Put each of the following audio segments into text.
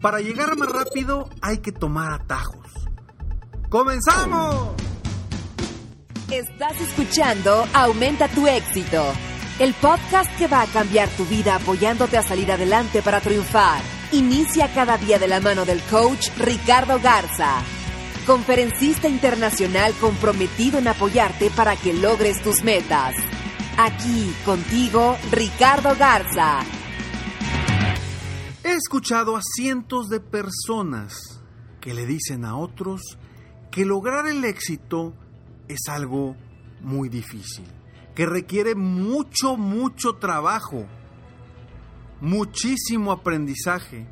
Para llegar más rápido hay que tomar atajos. ¡Comenzamos! Estás escuchando Aumenta tu éxito, el podcast que va a cambiar tu vida apoyándote a salir adelante para triunfar. Inicia cada día de la mano del coach Ricardo Garza, conferencista internacional comprometido en apoyarte para que logres tus metas. Aquí contigo, Ricardo Garza. He escuchado a cientos de personas que le dicen a otros que lograr el éxito es algo muy difícil, que requiere mucho, mucho trabajo, muchísimo aprendizaje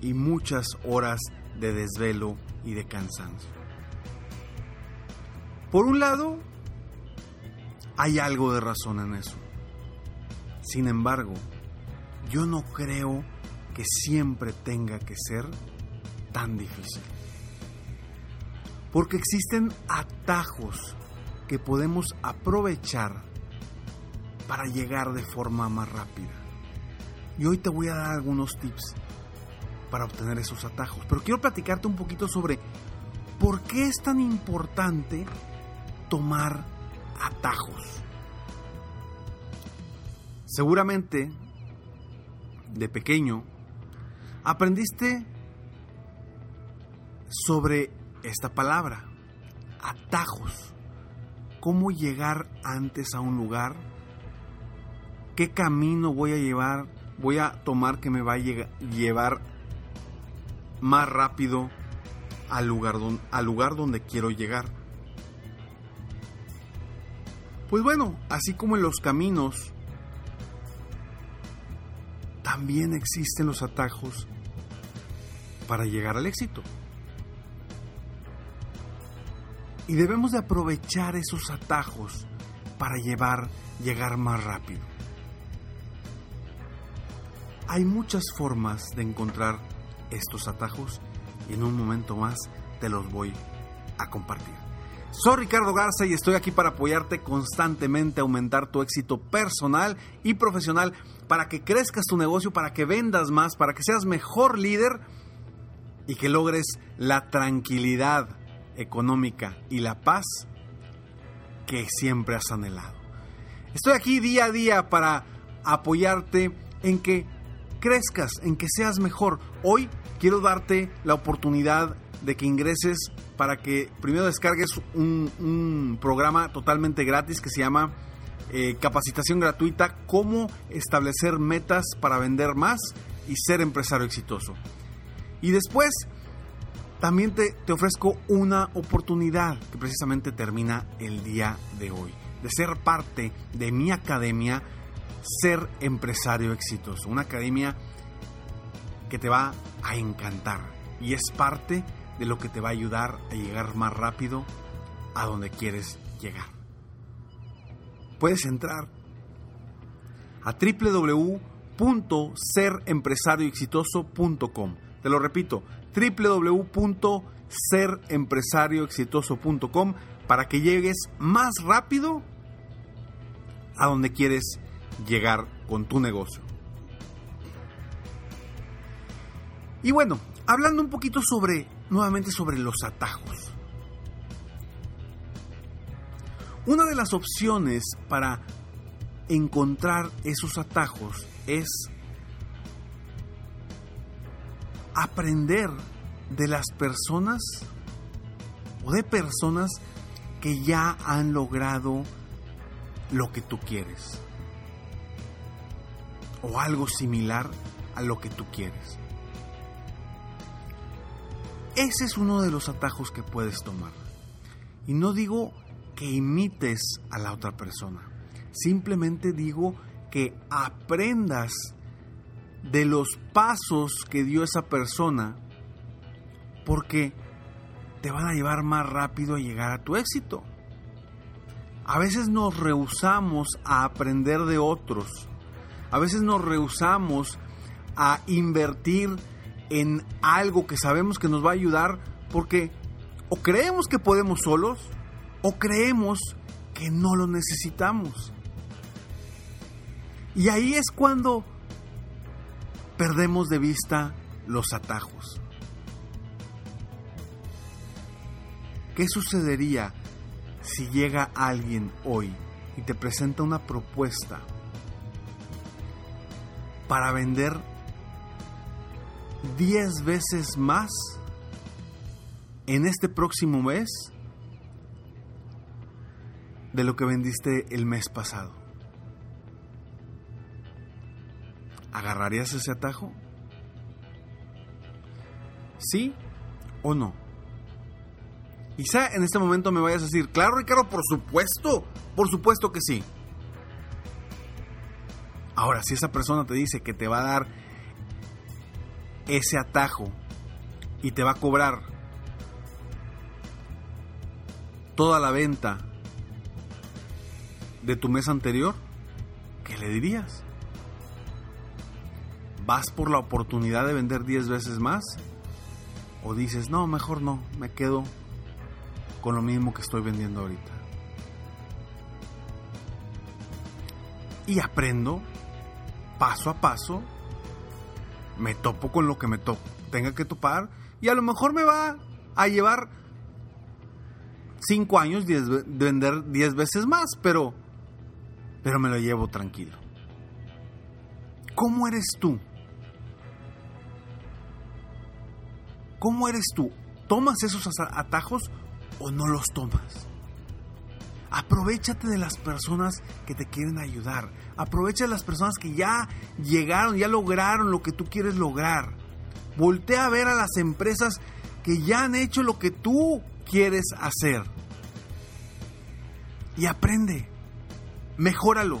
y muchas horas de desvelo y de cansancio. Por un lado, hay algo de razón en eso. Sin embargo, yo no creo que siempre tenga que ser tan difícil. Porque existen atajos que podemos aprovechar para llegar de forma más rápida. Y hoy te voy a dar algunos tips para obtener esos atajos. Pero quiero platicarte un poquito sobre por qué es tan importante tomar atajos. Seguramente de pequeño, aprendiste sobre esta palabra, atajos, cómo llegar antes a un lugar, qué camino voy a llevar, voy a tomar que me va a llevar más rápido al lugar, al lugar donde quiero llegar. Pues bueno, así como en los caminos también existen los atajos para llegar al éxito. Y debemos de aprovechar esos atajos para llevar, llegar más rápido. Hay muchas formas de encontrar estos atajos y en un momento más te los voy a compartir. Soy Ricardo Garza y estoy aquí para apoyarte constantemente a aumentar tu éxito personal y profesional para que crezcas tu negocio, para que vendas más, para que seas mejor líder y que logres la tranquilidad económica y la paz que siempre has anhelado. Estoy aquí día a día para apoyarte en que crezcas, en que seas mejor. Hoy quiero darte la oportunidad de que ingreses para que primero descargues un, programa totalmente gratis que se llama eh, Capacitación Gratuita, cómo establecer metas para vender más y ser empresario exitoso. Y después también te, te ofrezco una oportunidad que precisamente termina el día de hoy, de ser parte de mi academia, ser empresario exitoso. Una academia que te va a encantar y es parte de lo que te va a ayudar a llegar más rápido a donde quieres llegar. Puedes entrar a www.serempresarioexitoso.com. Te lo repito, www.serempresarioexitoso.com para que llegues más rápido a donde quieres llegar con tu negocio. Y bueno, hablando un poquito sobre nuevamente sobre los atajos. Una de las opciones para encontrar esos atajos es aprender de las personas o de personas que ya han logrado lo que tú quieres o algo similar a lo que tú quieres. Ese es uno de los atajos que puedes tomar. Y no digo que imites a la otra persona. Simplemente digo que aprendas de los pasos que dio esa persona porque te van a llevar más rápido a llegar a tu éxito. A veces nos rehusamos a aprender de otros. A veces nos rehusamos a invertir en algo que sabemos que nos va a ayudar porque o creemos que podemos solos o creemos que no lo necesitamos. Y ahí es cuando perdemos de vista los atajos. ¿Qué sucedería si llega alguien hoy y te presenta una propuesta para vender 10 veces más en este próximo mes de lo que vendiste el mes pasado. ¿Agarrarías ese atajo? ¿Sí o no? Quizá en este momento me vayas a decir, claro Ricardo, por supuesto, por supuesto que sí. Ahora, si esa persona te dice que te va a dar ese atajo y te va a cobrar toda la venta de tu mes anterior, ¿qué le dirías? ¿Vas por la oportunidad de vender 10 veces más? ¿O dices, no, mejor no, me quedo con lo mismo que estoy vendiendo ahorita? Y aprendo paso a paso, me topo con lo que me tenga que topar y a lo mejor me va a llevar 5 años de vender 10 veces más, pero, pero me lo llevo tranquilo. ¿Cómo eres tú? ¿Cómo eres tú? ¿Tomas esos atajos o no los tomas? Aprovechate de las personas que te quieren ayudar. Aprovecha de las personas que ya llegaron, ya lograron lo que tú quieres lograr. Voltea a ver a las empresas que ya han hecho lo que tú quieres hacer. Y aprende. Mejóralo.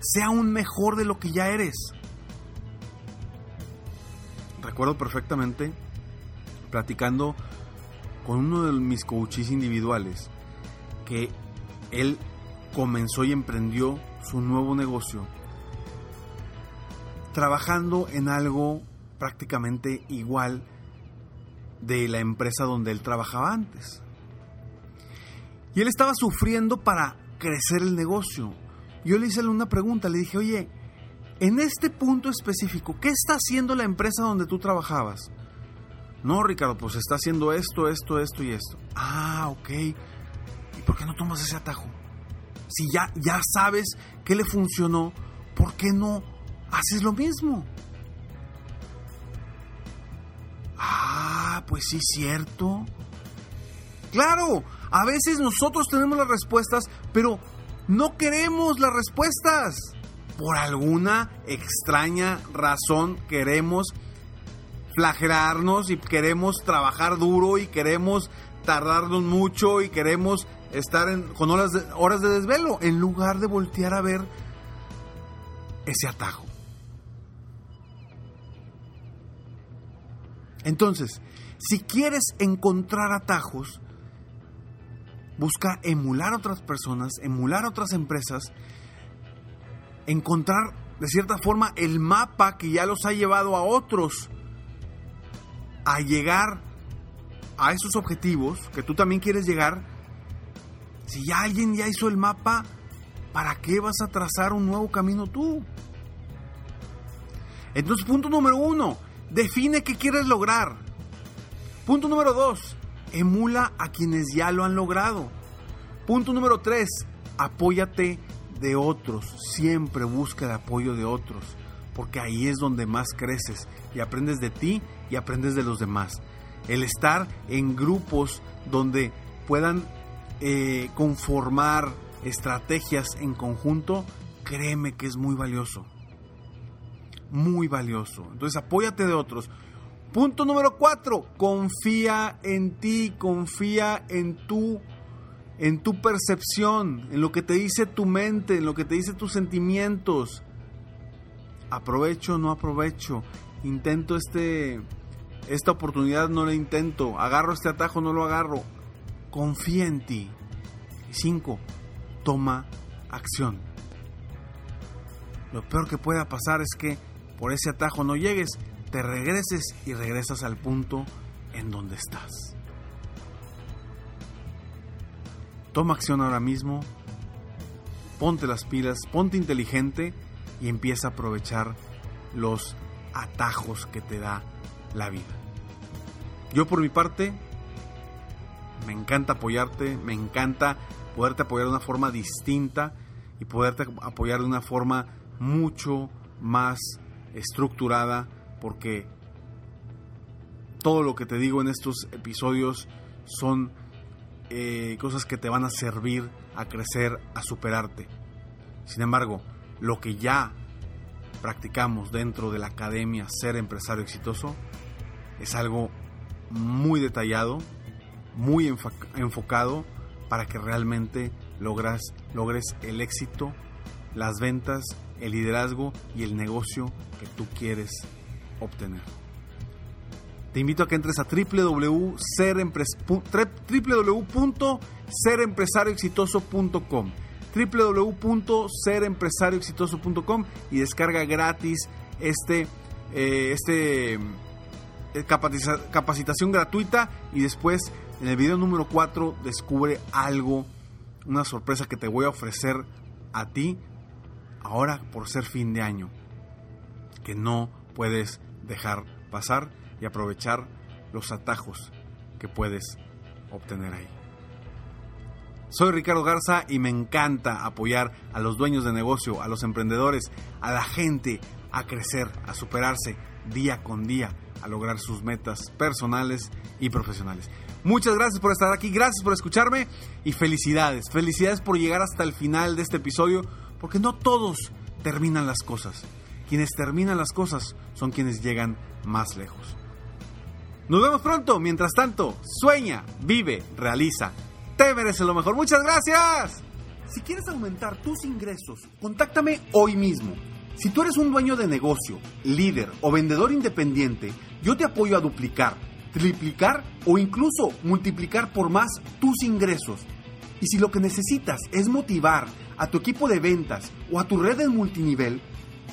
Sea un mejor de lo que ya eres. Recuerdo perfectamente platicando con uno de mis coaches individuales que él comenzó y emprendió su nuevo negocio trabajando en algo prácticamente igual de la empresa donde él trabajaba antes. Y él estaba sufriendo para crecer el negocio. Yo le hice una pregunta, le dije, oye, en este punto específico, ¿qué está haciendo la empresa donde tú trabajabas? No, Ricardo, pues está haciendo esto, esto, esto y esto. Ah, ok. ¿Y por qué no tomas ese atajo? Si ya, ya sabes que le funcionó, ¿por qué no haces lo mismo? Ah, pues sí, cierto. Claro, a veces nosotros tenemos las respuestas, pero no queremos las respuestas. Por alguna extraña razón queremos flagelarnos y queremos trabajar duro y queremos tardarnos mucho y queremos estar con horas de, horas de desvelo en lugar de voltear a ver ese atajo. Entonces, si quieres encontrar atajos, busca emular a otras personas, emular a otras empresas, encontrar de cierta forma el mapa que ya los ha llevado a otros a llegar a esos objetivos que tú también quieres llegar si ya alguien ya hizo el mapa, ¿para qué vas a trazar un nuevo camino tú? Entonces, punto número uno, define qué quieres lograr. Punto número dos, emula a quienes ya lo han logrado. Punto número tres, apóyate de otros. Siempre busca el apoyo de otros. porque ahí es donde más creces y aprendes de ti y aprendes de los demás. El estar en grupos donde puedan eh, conformar estrategias en conjunto, créeme que es muy valioso. Muy valioso. Entonces apóyate de otros. Punto número cuatro, confía en ti, confía en tu, en tu percepción, en lo que te dice tu mente, en lo que te dice tus sentimientos. Aprovecho, no aprovecho. Intento este, esta oportunidad, no la intento. Agarro este atajo, no lo agarro. Confía en ti. Cinco, toma acción. Lo peor que pueda pasar es que por ese atajo no llegues, te regreses y regresas al punto en donde estás. Toma acción ahora mismo, ponte las pilas, ponte inteligente y empieza a aprovechar los atajos que te da la vida. Yo por mi parte, me encanta apoyarte, me encanta poderte apoyar de una forma distinta y poderte apoyar de una forma mucho más estructurada porque todo lo que te digo en estos episodios son eh, cosas que te van a servir a crecer, a superarte. Sin embargo, lo que ya practicamos dentro de la academia Ser Empresario Exitoso es algo muy detallado, muy enfocado para que realmente logres el éxito, las ventas, el liderazgo y el negocio que tú quieres obtener. Te invito a que entres a www.serempresarioexitoso.com www.serempresarioexitoso.com y descarga gratis este, eh, este eh, capacitación gratuita y después en el video número 4 descubre algo, una sorpresa que te voy a ofrecer a ti ahora por ser fin de año, que no puedes dejar pasar y aprovechar los atajos que puedes obtener ahí. Soy Ricardo Garza y me encanta apoyar a los dueños de negocio, a los emprendedores, a la gente a crecer, a superarse día con día, a lograr sus metas personales y profesionales. Muchas gracias por estar aquí, gracias por escucharme y felicidades. Felicidades por llegar hasta el final de este episodio, porque no todos terminan las cosas. Quienes terminan las cosas son quienes llegan más lejos. Nos vemos pronto. Mientras tanto, sueña, vive, realiza. Te mereces lo mejor. Muchas gracias. Si quieres aumentar tus ingresos, contáctame hoy mismo. Si tú eres un dueño de negocio, líder o vendedor independiente, yo te apoyo a duplicar, triplicar o incluso multiplicar por más tus ingresos. Y si lo que necesitas es motivar a tu equipo de ventas o a tu red de multinivel,